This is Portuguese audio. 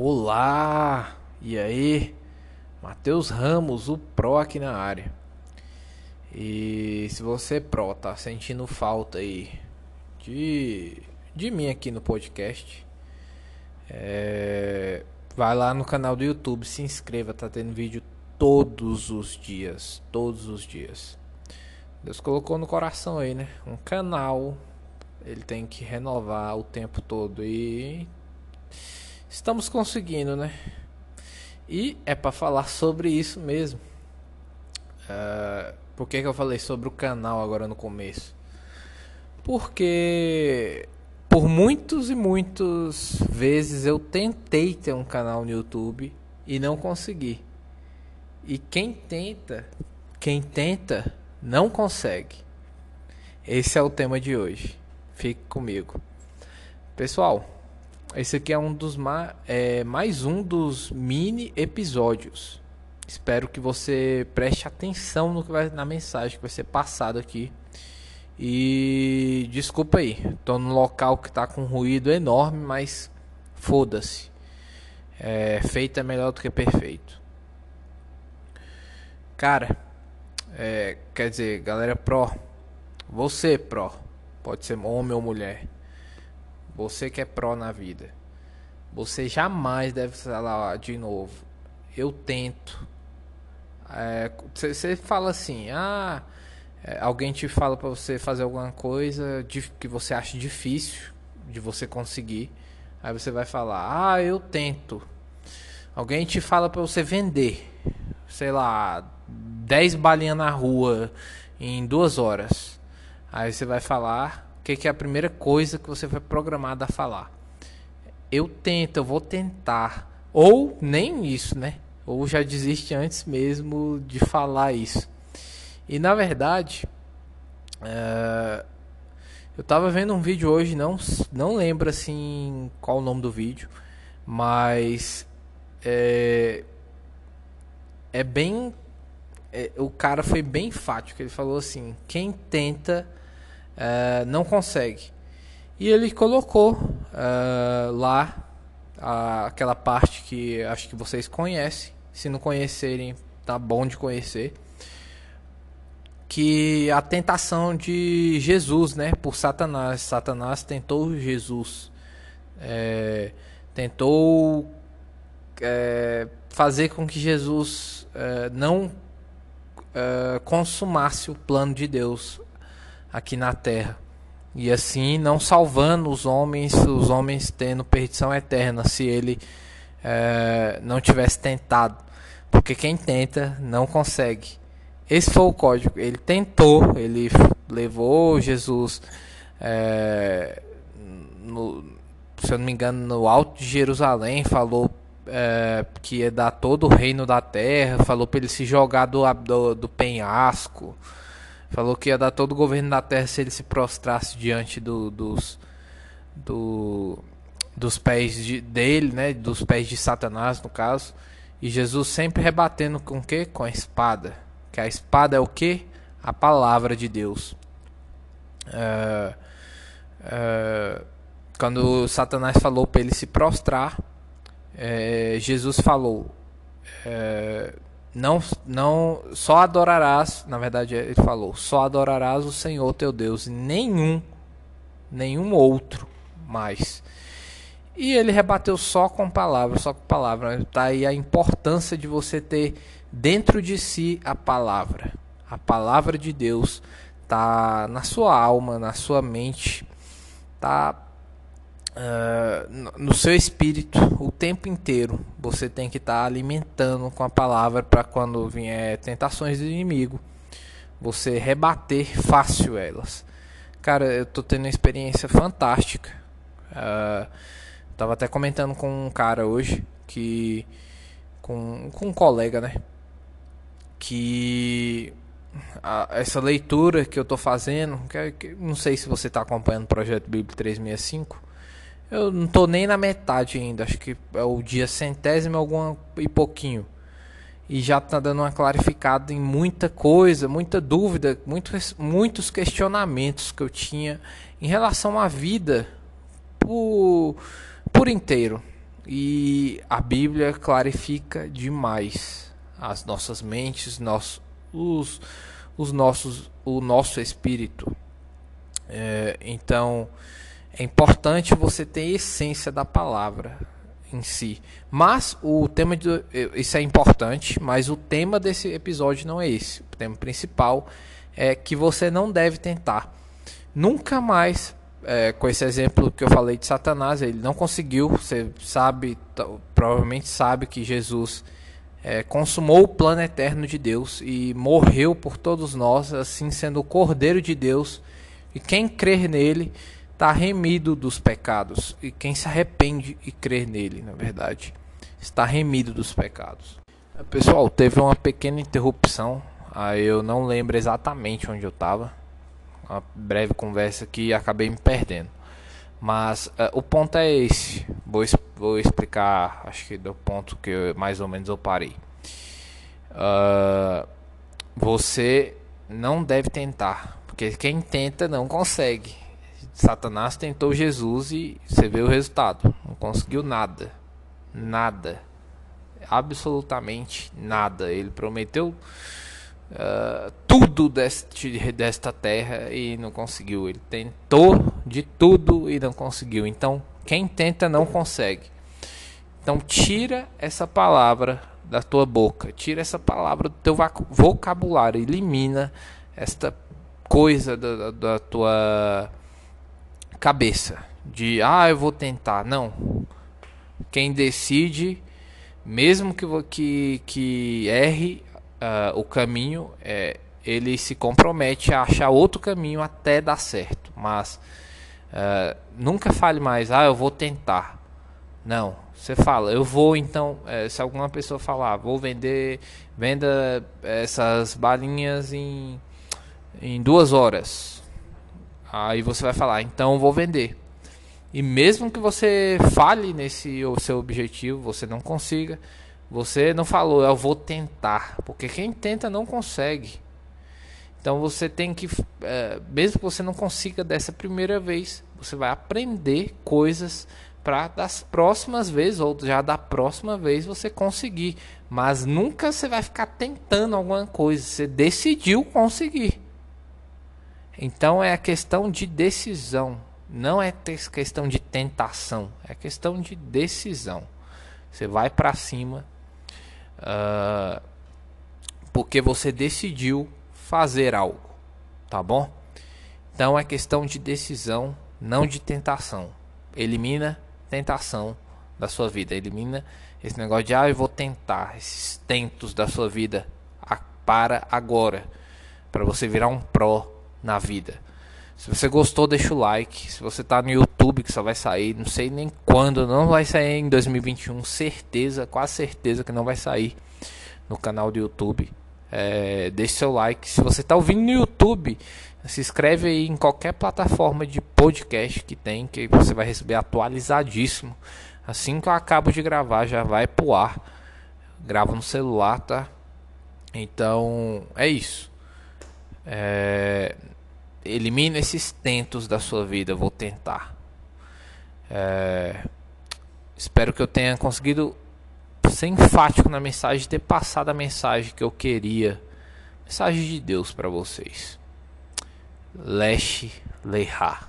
Olá! E aí? Matheus Ramos, o Pro aqui na área. E se você Pro tá sentindo falta aí de, de mim aqui no podcast, é, vai lá no canal do YouTube, se inscreva, tá tendo vídeo todos os dias, todos os dias. Deus colocou no coração aí, né? Um canal, ele tem que renovar o tempo todo e estamos conseguindo, né? E é para falar sobre isso mesmo. Uh, por que, que eu falei sobre o canal agora no começo? Porque por muitos e muitas vezes eu tentei ter um canal no YouTube e não consegui. E quem tenta, quem tenta, não consegue. Esse é o tema de hoje. Fique comigo. Pessoal, esse aqui é um dos ma é, mais um dos mini episódios. Espero que você preste atenção no que vai na mensagem que vai ser passado aqui. E desculpa aí, tô num local que tá com ruído enorme, mas foda-se. É, feito é melhor do que perfeito. Cara, é, quer dizer, galera pro, você pro, pode ser homem ou mulher você que é pró na vida. Você jamais deve falar de novo. Eu tento. Você é, fala assim, ah, é, alguém te fala para você fazer alguma coisa que você acha difícil de você conseguir. Aí você vai falar, ah, eu tento. Alguém te fala para você vender, sei lá, 10 balinhas na rua em duas horas. Aí você vai falar, que, que é a primeira coisa que você foi programado a falar? Eu tento, eu vou tentar. Ou nem isso, né? Ou já desiste antes mesmo de falar isso. E na verdade, uh, eu tava vendo um vídeo hoje, não, não lembro assim qual o nome do vídeo, mas é, é bem. É, o cara foi bem enfático. Ele falou assim: quem tenta uh, não consegue. E ele colocou uh, lá a, aquela parte que acho que vocês conhecem. Se não conhecerem, tá bom de conhecer. Que a tentação de Jesus, né, por Satanás. Satanás tentou Jesus, é, tentou é, fazer com que Jesus é, não consumasse o plano de Deus aqui na terra. E assim não salvando os homens, os homens tendo perdição eterna, se ele é, não tivesse tentado. Porque quem tenta não consegue. Esse foi o código. Ele tentou, ele levou Jesus, é, no, se eu não me engano, no alto de Jerusalém, falou é, que ia dar todo o reino da terra, falou para ele se jogar do, do, do penhasco. Falou que ia dar todo o governo da terra se ele se prostrasse diante do, dos, do, dos pés de, dele, né? Dos pés de Satanás, no caso. E Jesus sempre rebatendo com o que? Com a espada. Que a espada é o que? A palavra de Deus. Uh, uh, quando Satanás falou para ele se prostrar, uh, Jesus falou: não, não, só adorarás, na verdade ele falou, só adorarás o Senhor teu Deus, nenhum, nenhum outro mais. E ele rebateu só com palavras, só com palavra. Tá aí a importância de você ter dentro de si a palavra. A palavra de Deus tá na sua alma, na sua mente, tá uh, no seu espírito o tempo inteiro. Você tem que estar tá alimentando com a palavra para quando vier tentações do inimigo, você rebater fácil elas. Cara, eu tô tendo uma experiência fantástica. Uh, tava até comentando com um cara hoje que com, com um colega, né? Que a, essa leitura que eu tô fazendo, que, que, não sei se você está acompanhando o projeto Bíblia 365, eu não tô nem na metade ainda, acho que é o dia centésimo alguma e pouquinho. E já tá dando uma clarificada em muita coisa, muita dúvida, muitos, muitos questionamentos que eu tinha em relação à vida por, por inteiro. E a Bíblia clarifica demais as nossas mentes, nós, os, os nossos, o nosso espírito. É, então é importante você ter a essência da palavra em si. Mas o tema de isso é importante, mas o tema desse episódio não é esse. O tema principal é que você não deve tentar. Nunca mais, é, com esse exemplo que eu falei de Satanás, ele não conseguiu. Você sabe, provavelmente sabe que Jesus é, consumou o plano eterno de Deus e morreu por todos nós, assim sendo o Cordeiro de Deus. E quem crer nele está remido dos pecados. E quem se arrepende e crer nele, na verdade, está remido dos pecados. Pessoal, teve uma pequena interrupção. Aí eu não lembro exatamente onde eu estava. Uma breve conversa que acabei me perdendo. Mas uh, o ponto é esse. Vou, vou explicar, acho que do ponto que eu, mais ou menos eu parei. Uh, você não deve tentar, porque quem tenta não consegue. Satanás tentou Jesus e você vê o resultado. Não conseguiu nada. Nada. Absolutamente nada. Ele prometeu uh, tudo deste, desta terra e não conseguiu. Ele tentou de tudo e não conseguiu. Então, quem tenta não consegue. Então, tira essa palavra da tua boca. Tira essa palavra do teu vocabulário. Elimina esta coisa da, da tua cabeça de ah, eu vou tentar. Não. Quem decide, mesmo que, que, que erre uh, o caminho, é, ele se compromete a achar outro caminho até dar certo. Mas uh, nunca fale mais, ah, eu vou tentar. Não. Você fala, eu vou então. É, se alguma pessoa falar, vou vender, venda essas balinhas em, em duas horas Aí você vai falar, então vou vender. E mesmo que você fale nesse seu objetivo, você não consiga, você não falou, eu vou tentar, porque quem tenta não consegue. Então você tem que, é, mesmo que você não consiga dessa primeira vez, você vai aprender coisas para das próximas vezes ou já da próxima vez você conseguir. Mas nunca você vai ficar tentando alguma coisa. Você decidiu conseguir. Então é a questão de decisão, não é questão de tentação, é questão de decisão. Você vai para cima uh, porque você decidiu fazer algo, tá bom? Então é questão de decisão, não de tentação. Elimina tentação da sua vida, elimina esse negócio de ah, eu vou tentar, esses tentos da sua vida para agora, para você virar um pró na vida. Se você gostou, deixa o like. Se você tá no YouTube, que só vai sair, não sei nem quando, não vai sair em 2021, certeza, quase certeza que não vai sair no canal do YouTube. É, deixe seu like. Se você tá ouvindo no YouTube, se inscreve aí em qualquer plataforma de podcast que tem, que você vai receber atualizadíssimo. Assim que eu acabo de gravar, já vai pro ar. Gravo no celular, tá? Então, é isso. É, elimina esses tentos da sua vida. Vou tentar. É, espero que eu tenha conseguido ser enfático na mensagem, ter passado a mensagem que eu queria. Mensagem de Deus para vocês. Leche Leha.